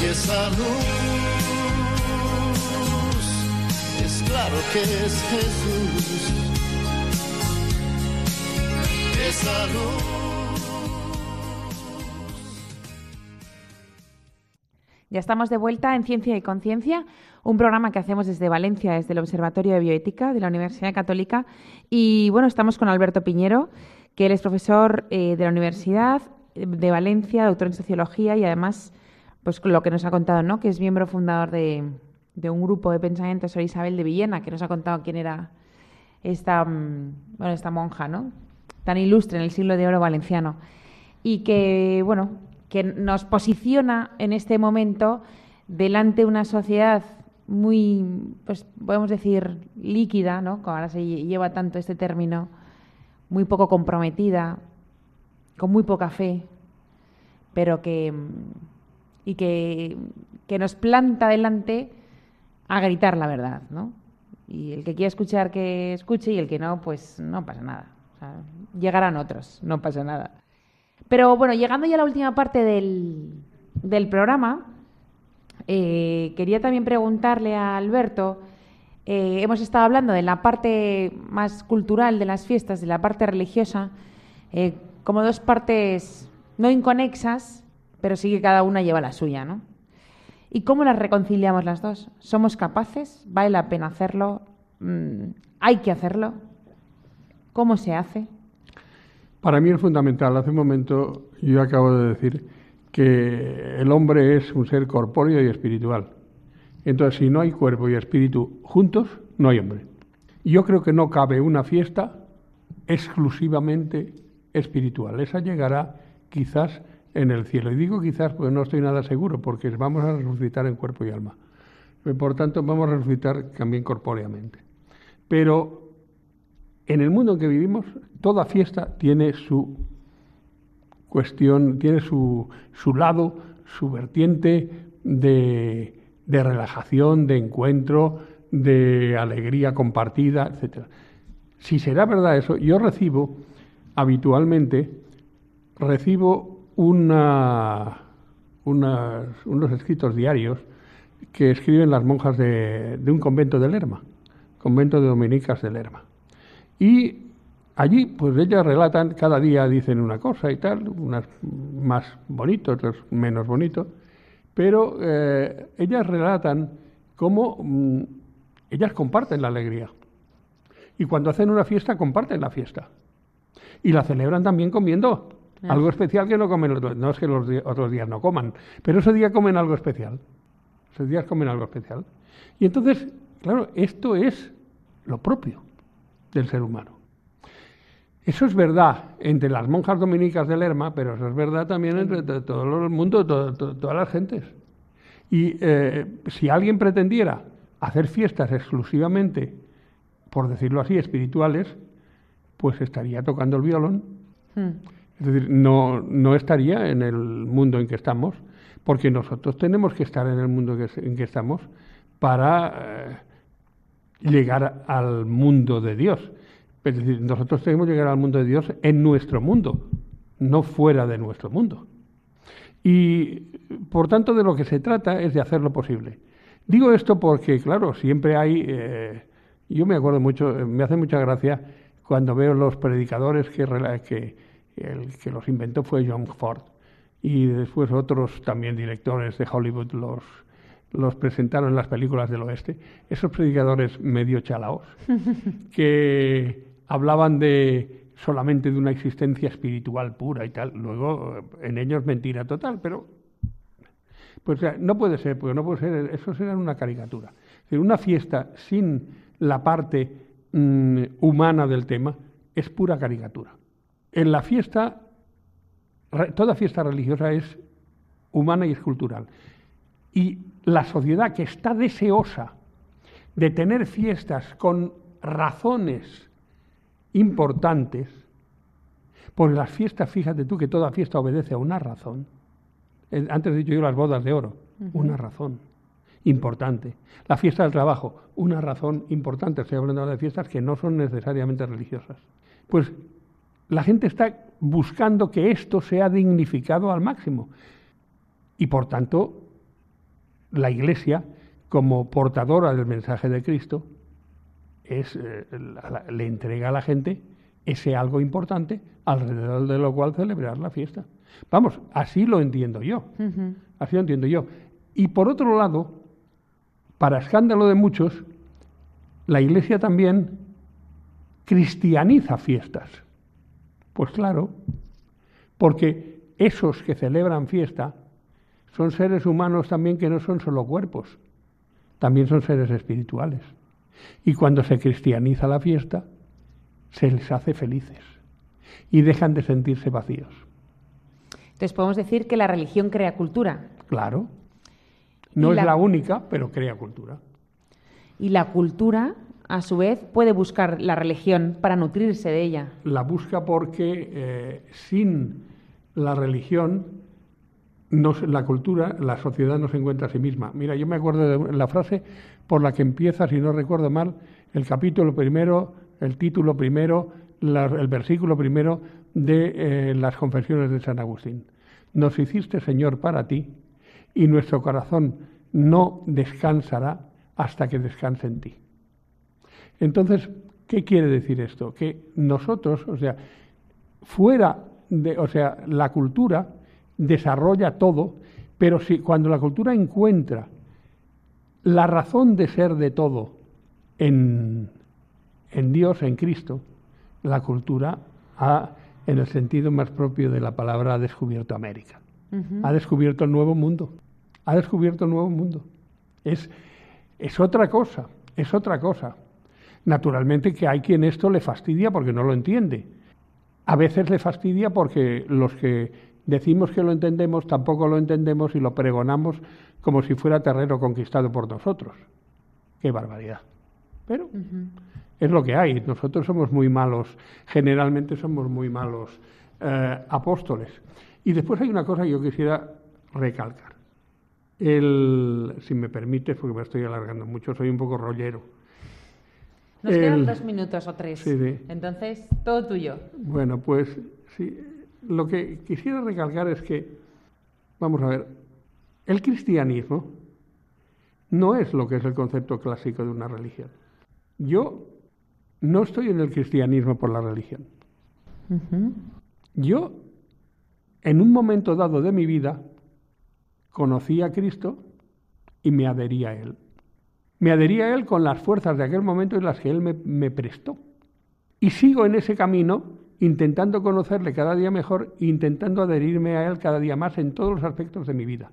Y esa luz es claro que es Jesús. Esa luz. Ya estamos de vuelta en Ciencia y Conciencia un programa que hacemos desde Valencia, desde el Observatorio de Bioética de la Universidad Católica. Y bueno, estamos con Alberto Piñero, que él es profesor eh, de la Universidad de Valencia, doctor en Sociología y además, pues lo que nos ha contado, ¿no? Que es miembro fundador de, un grupo de pensamiento sobre Isabel de Villena, que nos ha contado quién era esta, mm, bueno, esta monja, ¿no? Tan ilustre en el siglo de oro valenciano. Y que, bueno, que nos posiciona en este momento delante de una sociedad muy, pues podemos decir, líquida, ¿no? Como ahora se lleva tanto este término, muy poco comprometida, con muy poca fe, pero que y que, que nos planta delante a gritar la verdad, ¿no? Y el que quiera escuchar que escuche y el que no, pues no pasa nada. llegarán otros, no pasa nada. Pero bueno, llegando ya a la última parte del, del programa, eh, quería también preguntarle a Alberto, eh, hemos estado hablando de la parte más cultural de las fiestas, de la parte religiosa, eh, como dos partes no inconexas, pero sí que cada una lleva la suya, ¿no? ¿Y cómo las reconciliamos las dos? ¿Somos capaces? ¿Vale la pena hacerlo? Mm, ¿Hay que hacerlo? ¿Cómo se hace? Para mí es fundamental. Hace un momento yo acabo de decir que el hombre es un ser corpóreo y espiritual. Entonces, si no hay cuerpo y espíritu juntos, no hay hombre. Yo creo que no cabe una fiesta exclusivamente espiritual. Esa llegará quizás en el cielo. Y digo quizás porque no estoy nada seguro, porque vamos a resucitar en cuerpo y alma. Por tanto, vamos a resucitar también corpóreamente. Pero en el mundo en que vivimos, toda fiesta tiene su cuestión, tiene su, su lado, su vertiente de, de, relajación, de encuentro, de alegría compartida, etc. Si será verdad eso, yo recibo habitualmente, recibo unos escritos diarios que escriben las monjas de, un convento de Lerma, convento de dominicas de Lerma. Y Allí, pues ellas relatan, cada día dicen una cosa y tal, unas más bonito, otras menos bonito, pero eh, ellas relatan cómo mm, ellas comparten la alegría. Y cuando hacen una fiesta, comparten la fiesta. Y la celebran también comiendo algo especial que no comen otros. No es que los otros días no coman, pero ese día comen algo especial. Esos días comen algo especial. Y entonces, claro, esto es lo propio del ser humano. Eso es verdad entre las monjas dominicas de Lerma, pero eso es verdad también entre todo el mundo, todas las gentes. Y eh, si alguien pretendiera hacer fiestas exclusivamente, por decirlo así, espirituales, pues estaría tocando el violón. Hmm. Es decir, no, no estaría en el mundo en que estamos, porque nosotros tenemos que estar en el mundo en que estamos para eh, llegar al mundo de Dios. Es decir, nosotros tenemos que llegar al mundo de Dios en nuestro mundo, no fuera de nuestro mundo. Y por tanto de lo que se trata es de hacer lo posible. Digo esto porque, claro, siempre hay, eh, yo me acuerdo mucho, me hace mucha gracia cuando veo los predicadores que, El que los inventó fue John Ford. Y después otros también directores de Hollywood los, los presentaron en las películas del oeste. Esos predicadores medio chalaos que hablaban de solamente de una existencia espiritual pura y tal. Luego, en ellos mentira total, pero pues no puede ser, porque no puede ser, eso será una caricatura. una fiesta sin la parte mm, humana del tema es pura caricatura. En la fiesta, toda fiesta religiosa es humana y es cultural. Y la sociedad que está deseosa de tener fiestas con razones importantes, por las fiestas, fíjate tú que toda fiesta obedece a una razón. Antes he dicho yo las bodas de oro, una razón importante. La fiesta del trabajo, una razón importante. Estoy hablando de fiestas que no son necesariamente religiosas. Pues la gente está buscando que esto sea dignificado al máximo. Y por tanto, la Iglesia, como portadora del mensaje de Cristo, es, eh, le entrega a la gente ese algo importante alrededor de lo cual celebrar la fiesta. Vamos, así lo entiendo yo. Así lo entiendo yo. Y por otro lado, para escándalo de muchos, la Iglesia también cristianiza fiestas. Pues claro, porque esos que celebran fiesta son seres humanos también que no son solo cuerpos, también son seres espirituales. Y cuando se cristianiza la fiesta, se les hace felices y dejan de sentirse vacíos. Entonces podemos decir que la religión crea cultura. Claro. No es la... única, pero crea cultura. Y la cultura, a su vez, puede buscar la religión para nutrirse de ella. La busca porque eh, sin la religión, la cultura, la sociedad no se encuentra a sí misma. Mira, yo me acuerdo de la frase por la que empieza, si no recuerdo mal, el capítulo primero, el título primero, el versículo primero de eh, las confesiones de San Agustín. Nos hiciste, Señor, para ti, y nuestro corazón no descansará hasta que descanse en ti. Entonces, ¿qué quiere decir esto? Que nosotros, o sea, fuera de, o sea, la cultura desarrolla todo, pero si cuando la cultura encuentra la razón de ser de todo en, en Dios, en Cristo, la cultura ha, en el sentido más propio de la palabra, ha descubierto América. Ha descubierto el nuevo mundo. Ha descubierto el nuevo mundo. Es, es otra cosa, es otra cosa. Naturalmente que hay quien esto le fastidia porque no lo entiende. A veces le fastidia porque los que decimos que lo entendemos tampoco lo entendemos y lo pregonamos como si fuera terreno conquistado por nosotros. Qué barbaridad. Pero es lo que hay. Nosotros somos muy malos, generalmente somos muy malos eh, apóstoles. Y después hay una cosa que yo quisiera recalcar. El, si me permite, porque me estoy alargando mucho, soy un poco rollero. Nos quedan dos minutos o tres. Entonces, todo tuyo. Bueno, pues sí. Lo que quisiera recalcar es que, vamos a ver, el cristianismo no es lo que es el concepto clásico de una religión. Yo no estoy en el cristianismo por la religión. Yo, en un momento dado de mi vida, conocí a Cristo y me adherí a Él. Me adherí a Él con las fuerzas de aquel momento y las que Él me, prestó. Y sigo en ese camino intentando conocerle cada día mejor, intentando adherirme a Él cada día más en todos los aspectos de mi vida.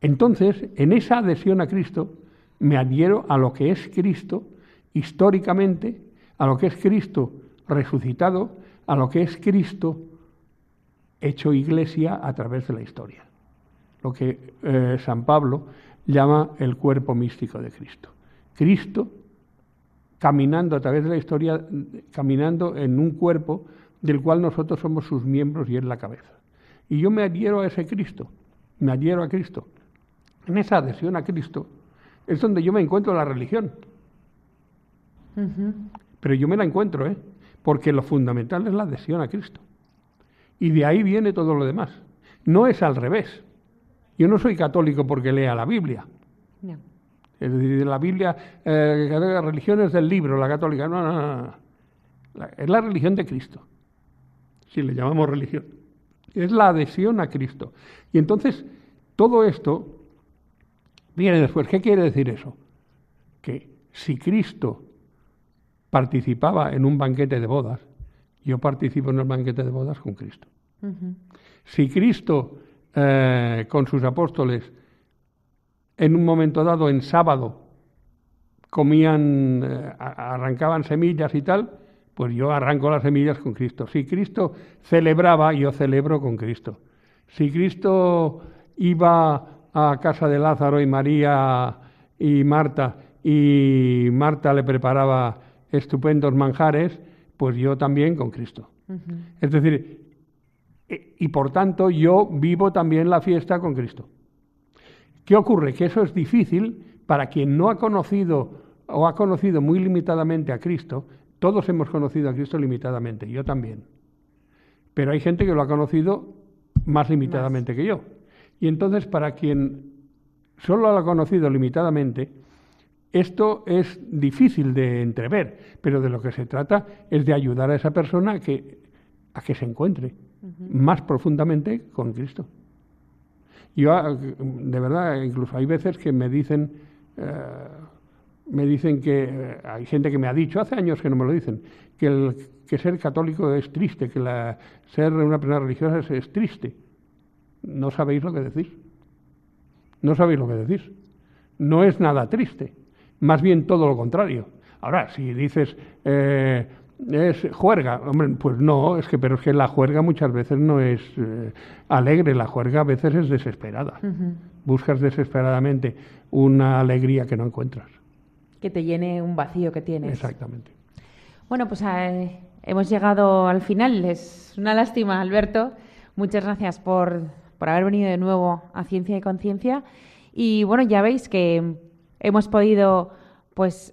Entonces, en esa adhesión a Cristo, me adhiero a lo que es Cristo históricamente a lo que es Cristo resucitado, a lo que es Cristo hecho iglesia a través de la historia. Lo que eh, San Pablo llama el cuerpo místico de Cristo. Cristo caminando a través de la historia, caminando en un cuerpo del cual nosotros somos sus miembros y es la cabeza. Y yo me adhiero a ese Cristo, me adhiero a Cristo. En esa adhesión a Cristo es donde yo me encuentro en la religión. Pero yo me la encuentro, ¿eh? Porque lo fundamental es la adhesión a Cristo. Y de ahí viene todo lo demás. No es al revés. Yo no soy católico porque lea la Biblia. Es decir, la Biblia, eh, la religión es del libro, la católica. No, no, no. es la religión de Cristo. si le llamamos religión, es la adhesión a Cristo. Y entonces, todo esto viene después. ¿Qué quiere decir eso? Que si Cristo participaba en un banquete de bodas, yo participo en el banquete de bodas con Cristo. Si Cristo eh, con sus apóstoles en un momento dado, en sábado, comían, eh, arrancaban semillas y tal, pues yo arranco las semillas con Cristo. Si Cristo celebraba, yo celebro con Cristo. Si Cristo iba a casa de Lázaro y María y Marta, y Marta le preparaba estupendos manjares, pues yo también con Cristo. Es decir, y por tanto yo vivo también la fiesta con Cristo. ¿Qué ocurre? Que eso es difícil para quien no ha conocido o ha conocido muy limitadamente a Cristo. Todos hemos conocido a Cristo limitadamente, yo también. Pero hay gente que lo ha conocido más limitadamente que yo. Y entonces, para quien solo lo ha conocido limitadamente, esto es difícil de entrever, pero de lo que se trata es de ayudar a esa persona a que, a que se encuentre más profundamente con Cristo. Yo, ah, de verdad, incluso hay veces que me dicen, eh, me dicen que, eh, hay gente que me ha dicho, hace años que no me lo dicen, que, el, que ser católico es triste, que la, ser una persona religiosa es, triste. No sabéis lo que decís. No sabéis lo que decís. No es nada triste, más bien todo lo contrario. Ahora, si dices, eh, es juerga. Hombre, pues no, es que, pero es que la juerga muchas veces no es eh, alegre, la juerga a veces es desesperada. Buscas desesperadamente una alegría que no encuentras. Que te llene un vacío que tienes. Exactamente. Bueno, pues eh, hemos llegado al final. Es una lástima, Alberto. Muchas gracias por, por haber venido de nuevo a Ciencia y Conciencia. Y bueno, ya veis que hemos podido, pues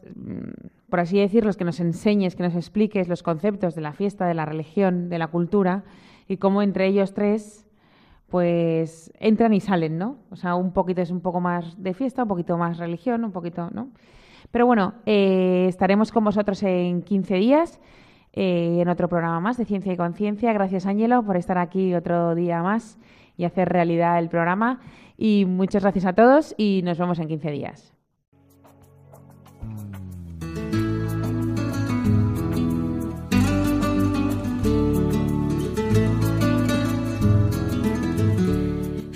por así decirlo, que nos enseñes, que nos expliques los conceptos de la fiesta, de la religión, de la cultura y cómo entre ellos tres pues entran y salen, ¿no? O sea, un poquito es un poco más de fiesta, un poquito más religión, un poquito, ¿no? Pero bueno, eh, estaremos con vosotros en 15 días eh, en otro programa más de Ciencia y Conciencia. Gracias, Ángelo, por estar aquí otro día más y hacer realidad el programa. Y muchas gracias a todos y nos vemos en 15 días.